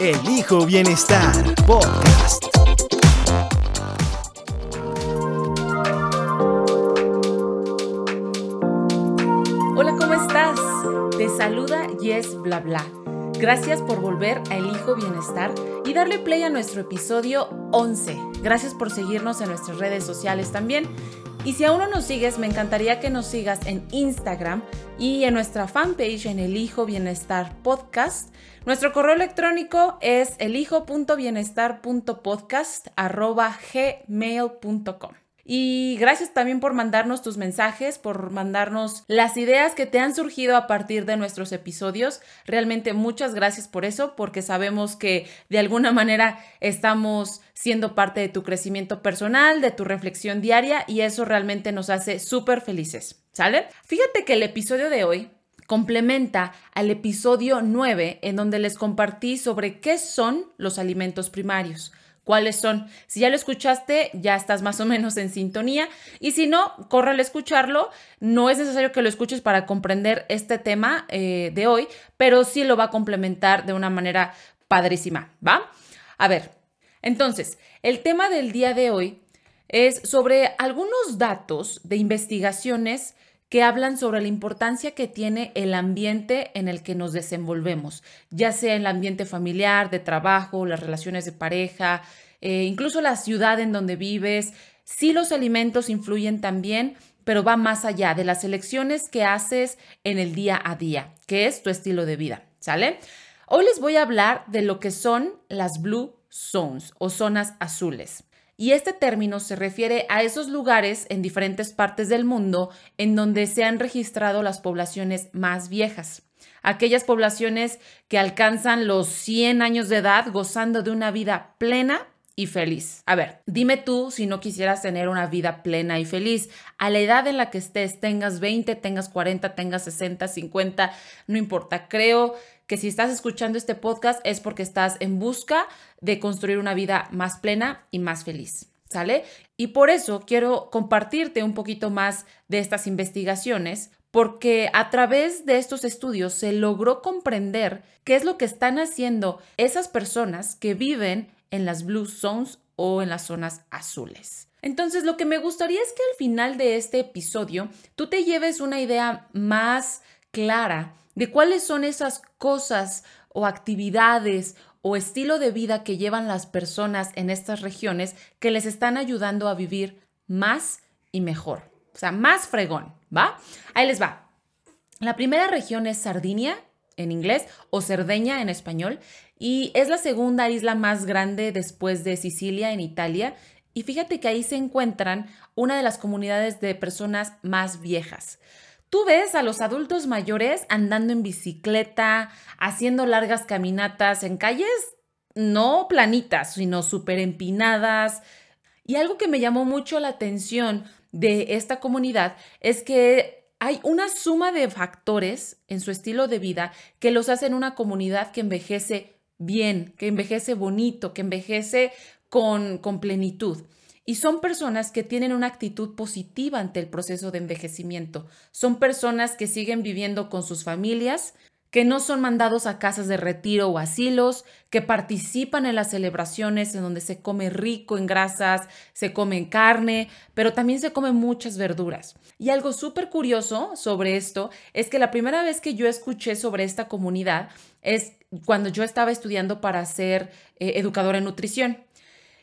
Elijo Bienestar Podcast. Hola, ¿cómo estás? Te saluda Yes Bla Bla. Gracias por volver a Elijo Bienestar y darle play a nuestro episodio 11. Gracias por seguirnos en nuestras redes sociales también. Y si aún no nos sigues, me encantaría que nos sigas en Instagram y en nuestra fanpage en Elijo Bienestar Podcast. Nuestro correo electrónico es elijo.bienestar.podcast.gmail.com. Y gracias también por mandarnos tus mensajes, por mandarnos las ideas que te han surgido a partir de nuestros episodios. Realmente muchas gracias por eso, porque sabemos que de alguna manera estamos siendo parte de tu crecimiento personal, de tu reflexión diaria y eso realmente nos hace súper felices. ¿Sale? Fíjate que el episodio de hoy complementa al episodio 9 en donde les compartí sobre qué son los alimentos primarios cuáles son. Si ya lo escuchaste, ya estás más o menos en sintonía. Y si no, corre a escucharlo. No es necesario que lo escuches para comprender este tema eh, de hoy, pero sí lo va a complementar de una manera padrísima, ¿va? A ver, entonces, el tema del día de hoy es sobre algunos datos de investigaciones que hablan sobre la importancia que tiene el ambiente en el que nos desenvolvemos, ya sea el ambiente familiar, de trabajo, las relaciones de pareja, eh, incluso la ciudad en donde vives. Sí los alimentos influyen también, pero va más allá de las elecciones que haces en el día a día, que es tu estilo de vida, ¿sale? Hoy les voy a hablar de lo que son las blue zones o zonas azules. Y este término se refiere a esos lugares en diferentes partes del mundo en donde se han registrado las poblaciones más viejas. Aquellas poblaciones que alcanzan los 100 años de edad gozando de una vida plena y feliz. A ver, dime tú si no quisieras tener una vida plena y feliz. A la edad en la que estés, tengas 20, tengas 40, tengas 60, 50, no importa. Creo que si estás escuchando este podcast es porque estás en busca de construir una vida más plena y más feliz. ¿Sale? Y por eso quiero compartirte un poquito más de estas investigaciones, porque a través de estos estudios se logró comprender qué es lo que están haciendo esas personas que viven en las blue zones o en las zonas azules. Entonces, lo que me gustaría es que al final de este episodio tú te lleves una idea más clara de cuáles son esas cosas o actividades o estilo de vida que llevan las personas en estas regiones que les están ayudando a vivir más y mejor. O sea, más fregón, ¿va? Ahí les va. La primera región es Sardinia en inglés o Cerdeña en español y es la segunda isla más grande después de Sicilia en Italia y fíjate que ahí se encuentran una de las comunidades de personas más viejas. Tú ves a los adultos mayores andando en bicicleta, haciendo largas caminatas en calles no planitas, sino súper empinadas. Y algo que me llamó mucho la atención de esta comunidad es que hay una suma de factores en su estilo de vida que los hacen una comunidad que envejece bien, que envejece bonito, que envejece con, con plenitud. Y son personas que tienen una actitud positiva ante el proceso de envejecimiento. Son personas que siguen viviendo con sus familias, que no son mandados a casas de retiro o asilos, que participan en las celebraciones en donde se come rico en grasas, se come carne, pero también se comen muchas verduras. Y algo súper curioso sobre esto es que la primera vez que yo escuché sobre esta comunidad es cuando yo estaba estudiando para ser eh, educadora en nutrición.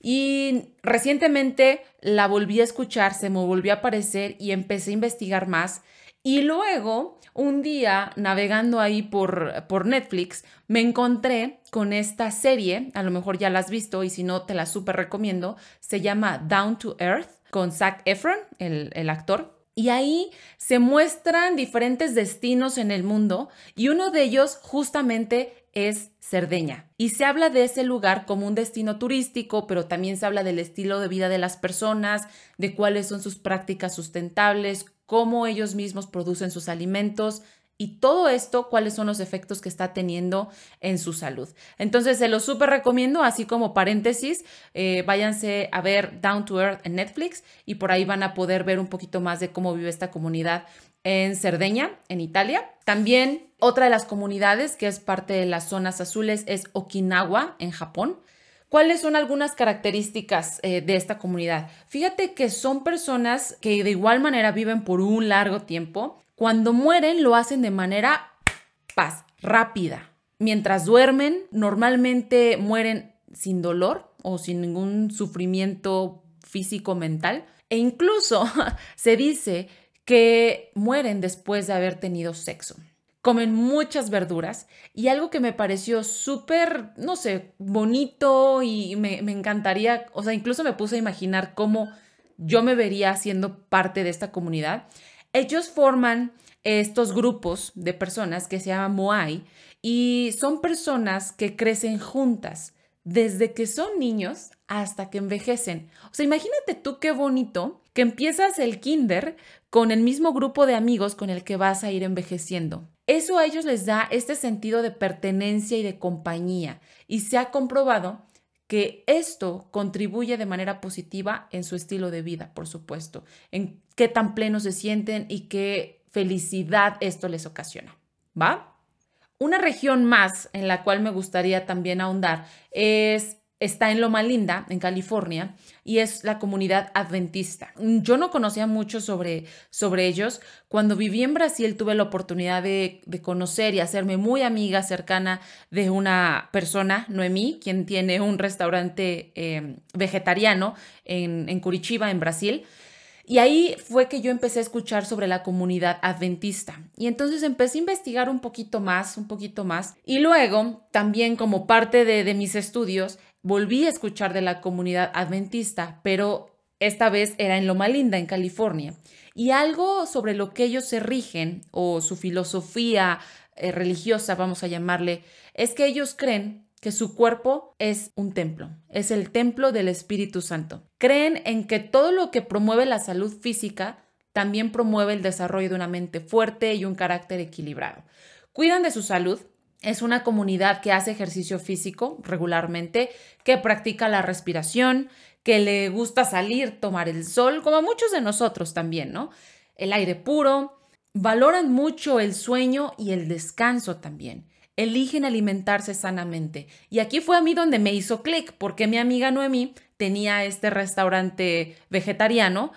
Y recientemente la volví a escuchar, se me volvió a aparecer y empecé a investigar más. Y luego, un día, navegando ahí por, por Netflix, me encontré con esta serie, a lo mejor ya la has visto y si no, te la súper recomiendo. Se llama Down to Earth con Zac Efron, el, el actor. Y ahí se muestran diferentes destinos en el mundo y uno de ellos justamente es Cerdeña. Y se habla de ese lugar como un destino turístico, pero también se habla del estilo de vida de las personas, de cuáles son sus prácticas sustentables, cómo ellos mismos producen sus alimentos, y todo esto, cuáles son los efectos que está teniendo en su salud. Entonces, se lo súper recomiendo, así como paréntesis, eh, váyanse a ver Down to Earth en Netflix y por ahí van a poder ver un poquito más de cómo vive esta comunidad en Cerdeña, en Italia. También otra de las comunidades que es parte de las zonas azules es Okinawa, en Japón. ¿Cuáles son algunas características eh, de esta comunidad? Fíjate que son personas que de igual manera viven por un largo tiempo cuando mueren lo hacen de manera paz, rápida. Mientras duermen, normalmente mueren sin dolor o sin ningún sufrimiento físico mental. E incluso se dice que mueren después de haber tenido sexo. Comen muchas verduras y algo que me pareció súper, no sé, bonito y me, me, encantaría, o sea, incluso me puse a imaginar cómo yo me vería siendo parte de esta comunidad, ellos forman estos grupos de personas que se llaman Moai y son personas que crecen juntas desde que son niños hasta que envejecen. O sea, imagínate tú qué bonito que empiezas el kinder con el mismo grupo de amigos con el que vas a ir envejeciendo. Eso a ellos les da este sentido de pertenencia y de compañía y se ha comprobado que esto contribuye de manera positiva en su estilo de vida, por supuesto, en qué tan plenos se sienten y qué felicidad esto les ocasiona. ¿Va? Una región más en la cual me gustaría también ahondar es está en Loma Linda, en California, y es la comunidad adventista. Yo no conocía mucho sobre, sobre ellos. Cuando viví en Brasil tuve la oportunidad de, conocer y hacerme muy amiga cercana de una persona, Noemí, quien tiene un restaurante eh, vegetariano en, en Curitiba, en Brasil. Y ahí fue que yo empecé a escuchar sobre la comunidad adventista. Y entonces empecé a investigar un poquito más, un poquito más. Y luego, también como parte de, de mis estudios, volví a escuchar de la comunidad adventista, pero esta vez era en Loma Linda, en California. Y algo sobre lo que ellos se rigen, o su filosofía eh, religiosa, vamos a llamarle, es que ellos creen que su cuerpo es un templo, es el templo del Espíritu Santo. Creen en que todo lo que promueve la salud física también promueve el desarrollo de una mente fuerte y un carácter equilibrado. Cuidan de su salud. Es una comunidad que hace ejercicio físico regularmente, que practica la respiración, que le gusta salir, tomar el sol, como muchos de nosotros también, ¿no? El aire puro. Valoran mucho el sueño y el descanso también eligen alimentarse sanamente. Y aquí fue a mí donde me hizo clic, porque mi amiga Noemí tenía este restaurante vegetariano,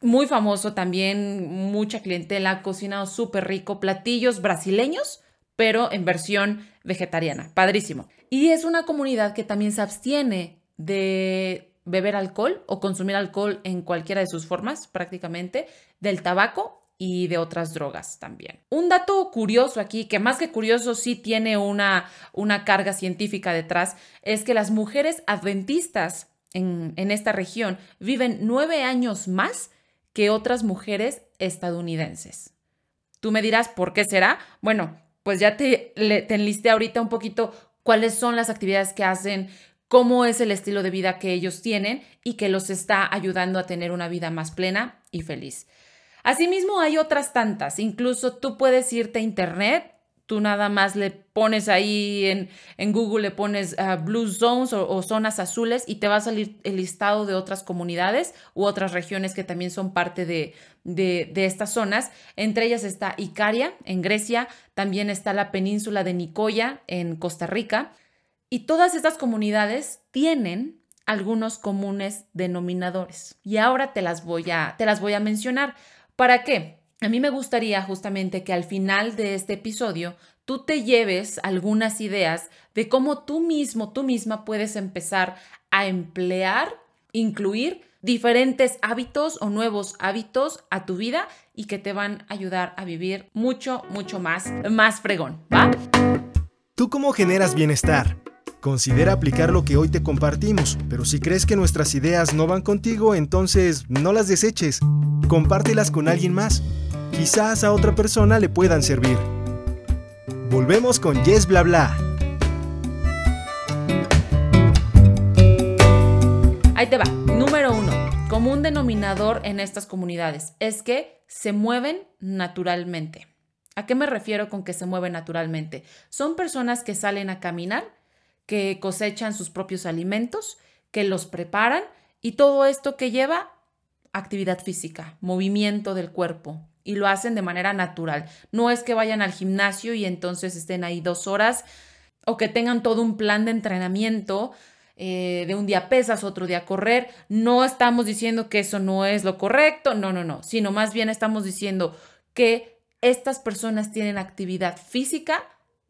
muy famoso también, mucha clientela, cocinado súper rico, platillos brasileños, pero en versión vegetariana. Padrísimo. Y es una comunidad que también se abstiene de beber alcohol o consumir alcohol en cualquiera de sus formas prácticamente, del tabaco y de otras drogas también. Un dato curioso aquí, que más que curioso sí tiene una, una carga científica detrás, es que las mujeres adventistas en, en esta región viven nueve años más que otras mujeres estadounidenses. Tú me dirás, ¿por qué será? Bueno, pues ya te, te enlisté ahorita un poquito cuáles son las actividades que hacen, cómo es el estilo de vida que ellos tienen y que los está ayudando a tener una vida más plena y feliz. Asimismo, hay otras tantas. Incluso tú puedes irte a internet, tú nada más le pones ahí en, en Google, le pones uh, Blue Zones o, zonas azules y te va a salir el listado de otras comunidades u otras regiones que también son parte de, de, de estas zonas. Entre ellas está Icaria en Grecia, también está la península de Nicoya en Costa Rica. Y todas estas comunidades tienen algunos comunes denominadores. Y ahora te las voy a, te las voy a mencionar. ¿Para qué? A mí me gustaría justamente que al final de este episodio tú te lleves algunas ideas de cómo tú mismo, tú misma puedes empezar a emplear, incluir diferentes hábitos o nuevos hábitos a tu vida y que te van a ayudar a vivir mucho, mucho más, más fregón, ¿va? ¿Tú cómo generas bienestar? Considera aplicar lo que hoy te compartimos, pero si crees que nuestras ideas no van contigo, entonces no las deseches. Compártelas con alguien más. Quizás a otra persona le puedan servir. Volvemos con Yes Bla Bla. Ahí te va. Número uno. Común denominador en estas comunidades es que se mueven naturalmente. ¿A qué me refiero con que se mueven naturalmente? Son personas que salen a caminar, que cosechan sus propios alimentos, que los preparan y todo esto que lleva actividad física, movimiento del cuerpo, y lo hacen de manera natural. No es que vayan al gimnasio y entonces estén ahí dos horas o que tengan todo un plan de entrenamiento. Eh, de un día pesas, otro día correr. No estamos diciendo que eso no es lo correcto, no, no, no, sino más bien estamos diciendo que estas personas tienen actividad física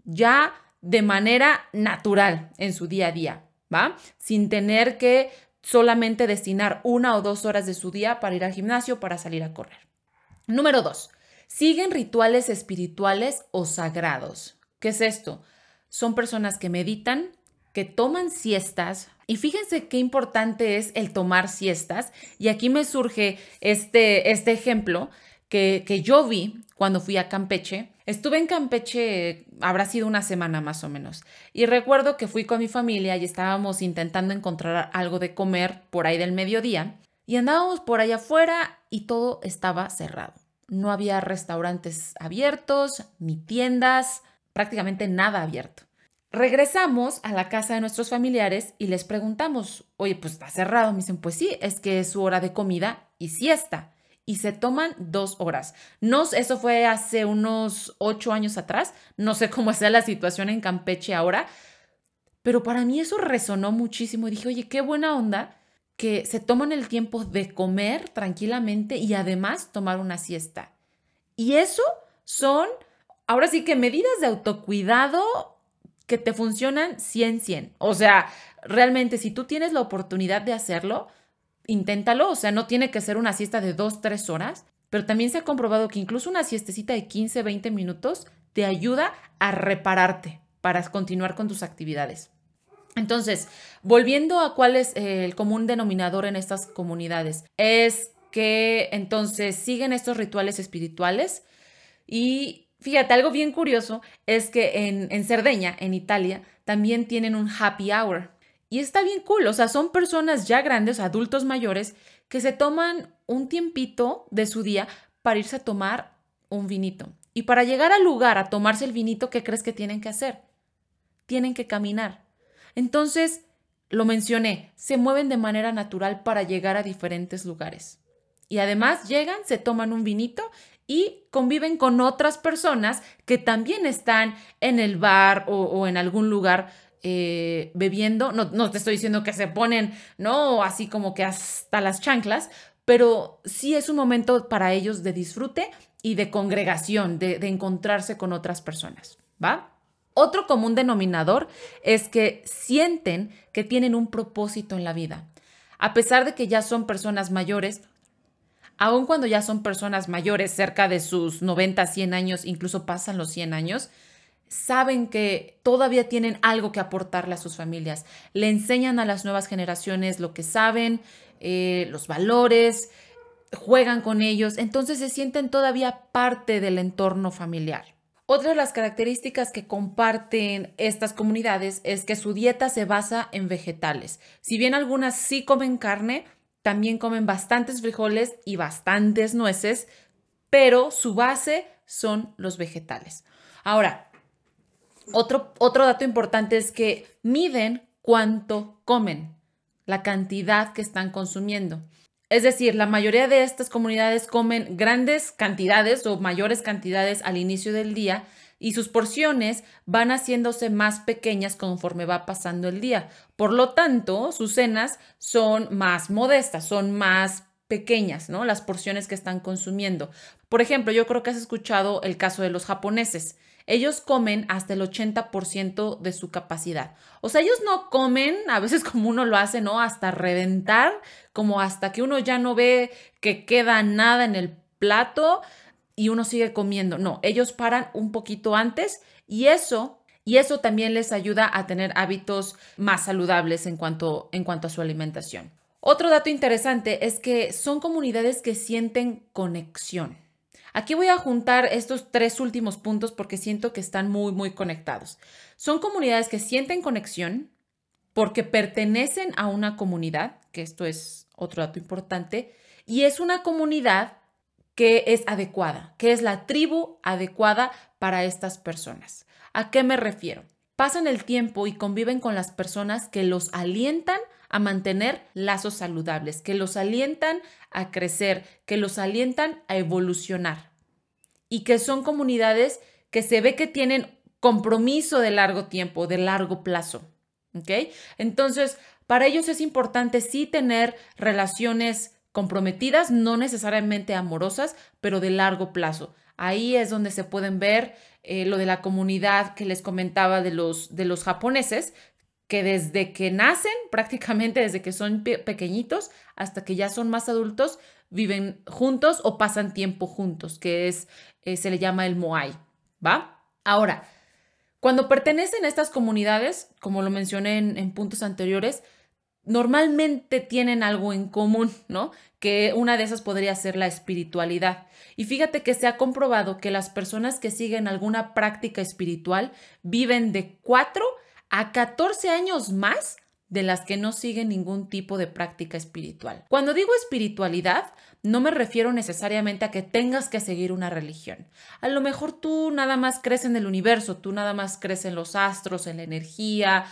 ya de manera natural en su día a día, ¿va? Sin tener que solamente destinar una o dos horas de su día para ir al gimnasio, para salir a correr. Número dos, siguen rituales espirituales o sagrados. ¿Qué es esto? Son personas que meditan, que toman siestas. Y fíjense qué importante es el tomar siestas. Y aquí me surge este, este ejemplo que, que yo vi cuando fui a Campeche. Estuve en Campeche, habrá sido una semana más o menos, y recuerdo que fui con mi familia y estábamos intentando encontrar algo de comer por ahí del mediodía, y andábamos por allá afuera y todo estaba cerrado. No había restaurantes abiertos, ni tiendas, prácticamente nada abierto. Regresamos a la casa de nuestros familiares y les preguntamos, oye, pues está cerrado. Me dicen, pues sí, es que es su hora de comida y siesta y se toman dos horas. No, eso fue hace unos ocho años atrás. No sé cómo está la situación en Campeche ahora, pero para mí eso resonó muchísimo. Dije, oye, qué buena onda que se toman el tiempo de comer tranquilamente y además tomar una siesta. Y eso son, ahora sí que medidas de autocuidado que te funcionan 100-100. O sea, realmente si tú tienes la oportunidad de hacerlo, inténtalo, o sea, no tiene que ser una siesta de 2, 3 horas, pero también se ha comprobado que incluso una siestecita de 15, 20 minutos te ayuda a repararte para continuar con tus actividades. Entonces, volviendo a cuál es el común denominador en estas comunidades, es que entonces siguen estos rituales espirituales y fíjate, algo bien curioso es que en, en Cerdeña, en Italia, también tienen un happy hour. Y está bien cool, o sea, son personas ya grandes, adultos mayores, que se toman un tiempito de su día para irse a tomar un vinito. Y para llegar al lugar a tomarse el vinito, ¿qué crees que tienen que hacer? Tienen que caminar. Entonces, lo mencioné, se mueven de manera natural para llegar a diferentes lugares. Y además llegan, se toman un vinito y conviven con otras personas que también están en el bar o, en algún lugar eh, bebiendo, no, no te estoy diciendo que se ponen, ¿no? Así como que hasta las chanclas, pero sí es un momento para ellos de disfrute y de congregación, de, de encontrarse con otras personas, ¿va? Otro común denominador es que sienten que tienen un propósito en la vida. A pesar de que ya son personas mayores, aun cuando ya son personas mayores, cerca de sus 90, 100 años, incluso pasan los 100 años, saben que todavía tienen algo que aportarle a sus familias. Le enseñan a las nuevas generaciones lo que saben, eh, los valores, juegan con ellos, entonces se sienten todavía parte del entorno familiar. Otra de las características que comparten estas comunidades es que su dieta se basa en vegetales. Si bien algunas sí comen carne, también comen bastantes frijoles y bastantes nueces, pero su base son los vegetales. Ahora, otro, otro dato importante es que miden cuánto comen, la cantidad que están consumiendo. Es decir, la mayoría de estas comunidades comen grandes cantidades o mayores cantidades al inicio del día y sus porciones van haciéndose más pequeñas conforme va pasando el día. Por lo tanto, sus cenas son más modestas, son más pequeñas, ¿no? Las porciones que están consumiendo. Por ejemplo, yo creo que has escuchado el caso de los japoneses ellos comen hasta el 80% de su capacidad. O sea, ellos no comen, a veces como uno lo hace, ¿no? Hasta reventar, como hasta que uno ya no ve que queda nada en el plato y uno sigue comiendo. No, ellos paran un poquito antes y eso y eso también les ayuda a tener hábitos más saludables en cuanto, en cuanto a su alimentación. Otro dato interesante es que son comunidades que sienten conexión. Aquí voy a juntar estos tres últimos puntos porque siento que están muy, muy conectados. Son comunidades que sienten conexión porque pertenecen a una comunidad, que esto es otro dato importante, y es una comunidad que es adecuada, que es la tribu adecuada para estas personas. ¿A qué me refiero? Pasan el tiempo y conviven con las personas que los alientan a mantener lazos saludables, que los alientan a crecer, que los alientan a evolucionar y que son comunidades que se ve que tienen compromiso de largo tiempo, de largo plazo. ¿ok? Entonces, para ellos es importante sí tener relaciones comprometidas, no necesariamente amorosas, pero de largo plazo. Ahí es donde se pueden ver eh, lo de la comunidad que les comentaba de los, de los japoneses, que desde que nacen, prácticamente desde que son pequeñitos hasta que ya son más adultos, viven juntos o pasan tiempo juntos, que es, eh, se le llama el moai, ¿va? Ahora, cuando pertenecen a estas comunidades, como lo mencioné en, puntos anteriores, normalmente tienen algo en común, ¿no? Que una de esas podría ser la espiritualidad. Y fíjate que se ha comprobado que las personas que siguen alguna práctica espiritual viven de 4 a 14 años más de las que no siguen ningún tipo de práctica espiritual. Cuando digo espiritualidad, no me refiero necesariamente a que tengas que seguir una religión. A lo mejor tú nada más crees en el universo, tú nada más crees en los astros, en la energía.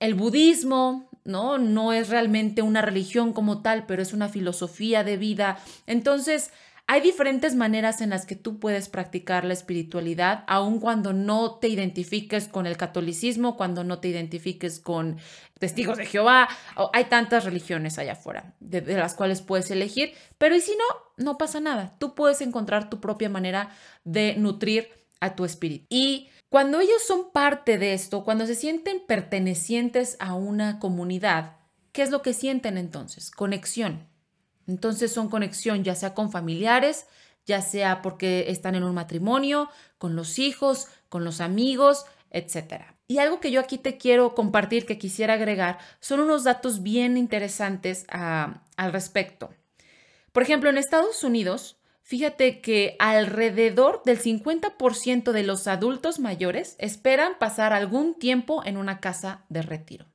El budismo, ¿no? No es realmente una religión como tal, pero es una filosofía de vida. Entonces, hay diferentes maneras en las que tú puedes practicar la espiritualidad, aun cuando no te identifiques con el catolicismo, cuando no te identifiques con testigos de Jehová. Hay tantas religiones allá afuera de, las cuales puedes elegir, pero y si no, no pasa nada. Tú puedes encontrar tu propia manera de nutrir a tu espíritu. Y cuando ellos son parte de esto, cuando se sienten pertenecientes a una comunidad, ¿qué es lo que sienten entonces? Conexión. Entonces son conexión ya sea con familiares, ya sea porque están en un matrimonio, con los hijos, con los amigos, etc. Y algo que yo aquí te quiero compartir, que quisiera agregar, son unos datos bien interesantes ah, al respecto. Por ejemplo, en Estados Unidos, fíjate que alrededor del 50% de los adultos mayores esperan pasar algún tiempo en una casa de retiro.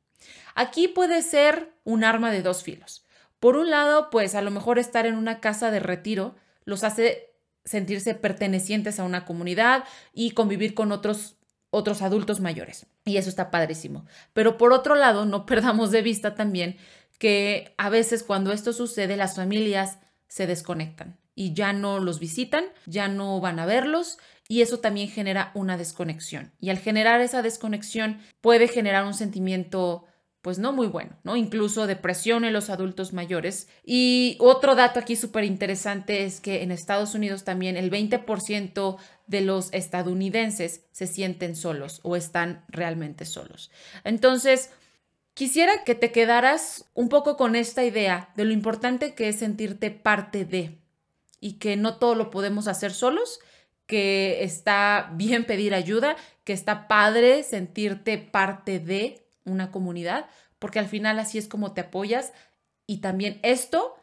Aquí puede ser un arma de dos filos. Por un lado, pues a lo mejor estar en una casa de retiro los hace sentirse pertenecientes a una comunidad y convivir con otros otros adultos mayores. Y eso está padrísimo. Pero por otro lado, no perdamos de vista también que a veces cuando esto sucede, las familias se desconectan y ya no los visitan, ya no van a verlos y eso también genera una desconexión. Y al generar esa desconexión puede generar un sentimiento pues no muy bueno, ¿no? Incluso depresión en los adultos mayores. Y otro dato aquí súper interesante es que en Estados Unidos también el 20% de los estadounidenses se sienten solos o están realmente solos. Entonces, quisiera que te quedaras un poco con esta idea de lo importante que es sentirte parte de y que no todo lo podemos hacer solos, que está bien pedir ayuda, que está padre sentirte parte de una comunidad, porque al final así es como te apoyas y también esto,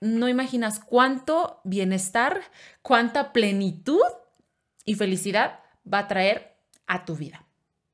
no imaginas cuánto bienestar, cuánta plenitud y felicidad va a traer a tu vida.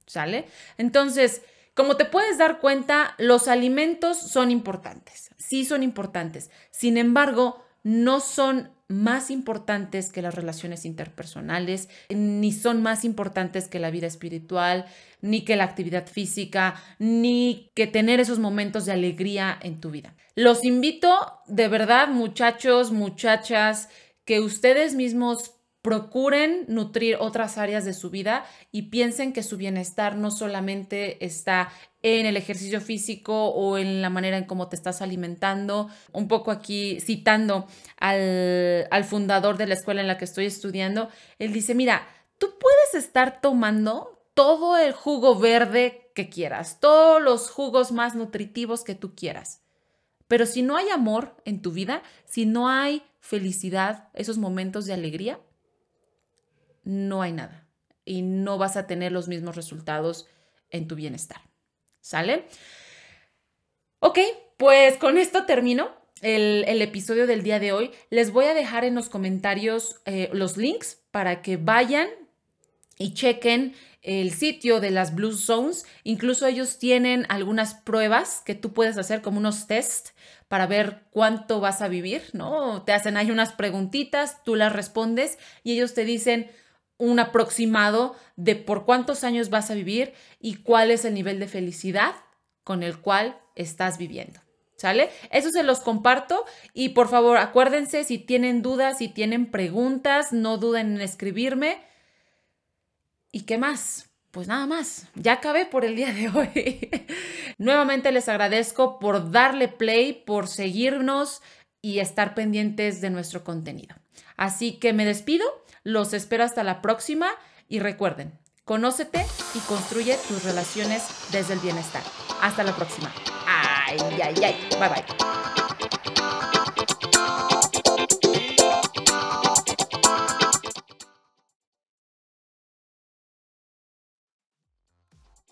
¿Sale? Entonces, como te puedes dar cuenta, los alimentos son importantes, sí son importantes. Sin embargo, no son más importantes que las relaciones interpersonales, ni son más importantes que la vida espiritual, ni que la actividad física, ni que tener esos momentos de alegría en tu vida. Los invito de verdad, muchachos, muchachas, que ustedes mismos procuren nutrir otras áreas de su vida y piensen que su bienestar no solamente está en el ejercicio físico o en la manera en cómo te estás alimentando. Un poco aquí citando al, al fundador de la escuela en la que estoy estudiando, él dice, mira, tú puedes estar tomando todo el jugo verde que quieras, todos los jugos más nutritivos que tú quieras. Pero si no hay amor en tu vida, si no hay felicidad, esos momentos de alegría, no hay nada y no vas a tener los mismos resultados en tu bienestar. ¿Sale? Ok, pues con esto termino el, episodio del día de hoy. Les voy a dejar en los comentarios eh, los links para que vayan y chequen el sitio de las Blue Zones. Incluso ellos tienen algunas pruebas que tú puedes hacer como unos test para ver cuánto vas a vivir, ¿no? Te hacen ahí unas preguntitas, tú las respondes y ellos te dicen un aproximado de por cuántos años vas a vivir y cuál es el nivel de felicidad con el cual estás viviendo. ¿Sale? Eso se los comparto y por favor acuérdense si tienen dudas, si tienen preguntas, no duden en escribirme. ¿Y qué más? Pues nada más, ya acabé por el día de hoy. Nuevamente les agradezco por darle play, por seguirnos y estar pendientes de nuestro contenido. Así que me despido, los espero hasta la próxima y recuerden, conócete y construye tus relaciones desde el bienestar. Hasta la próxima. Ay, ay, ay. Bye bye.